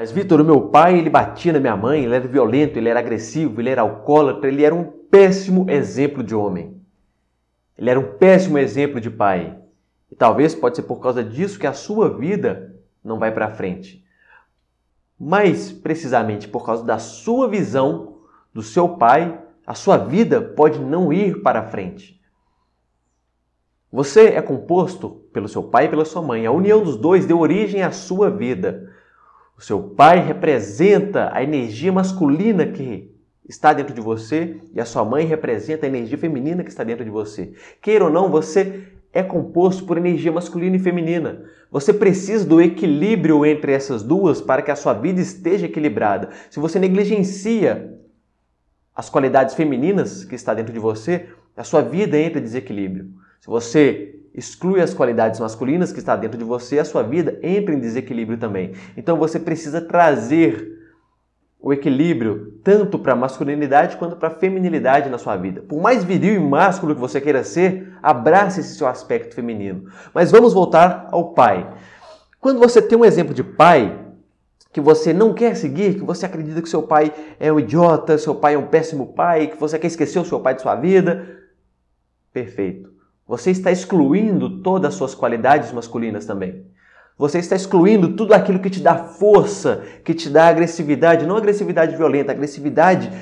Mas, Vitor, o meu pai, ele batia na minha mãe, ele era violento, ele era agressivo, ele era alcoólatra, ele era um péssimo exemplo de homem. Ele era um péssimo exemplo de pai. E talvez pode ser por causa disso que a sua vida não vai para frente. Mas, precisamente por causa da sua visão do seu pai, a sua vida pode não ir para frente. Você é composto pelo seu pai e pela sua mãe. A união dos dois deu origem à sua vida. O seu pai representa a energia masculina que está dentro de você e a sua mãe representa a energia feminina que está dentro de você. Queira ou não, você é composto por energia masculina e feminina. Você precisa do equilíbrio entre essas duas para que a sua vida esteja equilibrada. Se você negligencia as qualidades femininas que está dentro de você, a sua vida entra em desequilíbrio. Se você exclui as qualidades masculinas que está dentro de você, a sua vida entra em desequilíbrio também. Então você precisa trazer o equilíbrio tanto para a masculinidade quanto para a feminilidade na sua vida. Por mais viril e másculo que você queira ser, abrace esse seu aspecto feminino. Mas vamos voltar ao pai. Quando você tem um exemplo de pai que você não quer seguir, que você acredita que seu pai é um idiota, seu pai é um péssimo pai, que você quer esquecer o seu pai de sua vida, perfeito. Você está excluindo todas as suas qualidades masculinas também. Você está excluindo tudo aquilo que te dá força, que te dá agressividade, não agressividade violenta, agressividade,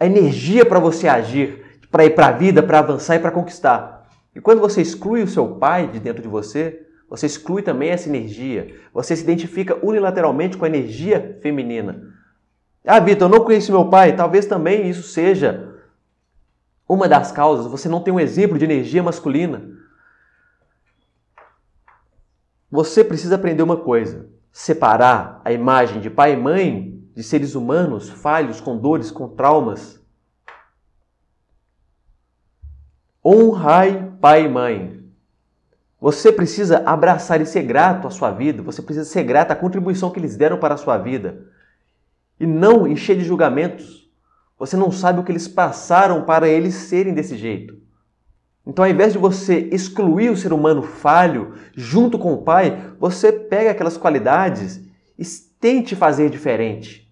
a energia para você agir, para ir para a vida, para avançar e para conquistar. E quando você exclui o seu pai de dentro de você, você exclui também essa energia. Você se identifica unilateralmente com a energia feminina. Ah, Vitor, eu não conheço meu pai. Talvez também isso seja uma das causas, você não tem um exemplo de energia masculina. Você precisa aprender uma coisa: separar a imagem de pai e mãe de seres humanos falhos, com dores, com traumas. Honrai pai e mãe. Você precisa abraçar e ser grato à sua vida, você precisa ser grato à contribuição que eles deram para a sua vida. E não encher de julgamentos você não sabe o que eles passaram para eles serem desse jeito. Então, ao invés de você excluir o ser humano falho junto com o pai, você pega aquelas qualidades e tente fazer diferente.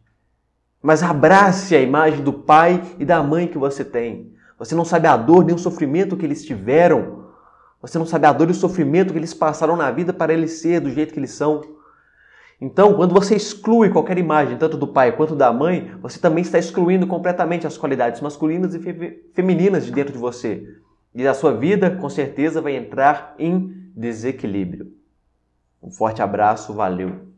Mas abrace a imagem do pai e da mãe que você tem. Você não sabe a dor nem o sofrimento que eles tiveram. Você não sabe a dor e o sofrimento que eles passaram na vida para eles ser do jeito que eles são. Então, quando você exclui qualquer imagem, tanto do pai quanto da mãe, você também está excluindo completamente as qualidades masculinas e fe femininas de dentro de você. E a sua vida, com certeza, vai entrar em desequilíbrio. Um forte abraço, valeu!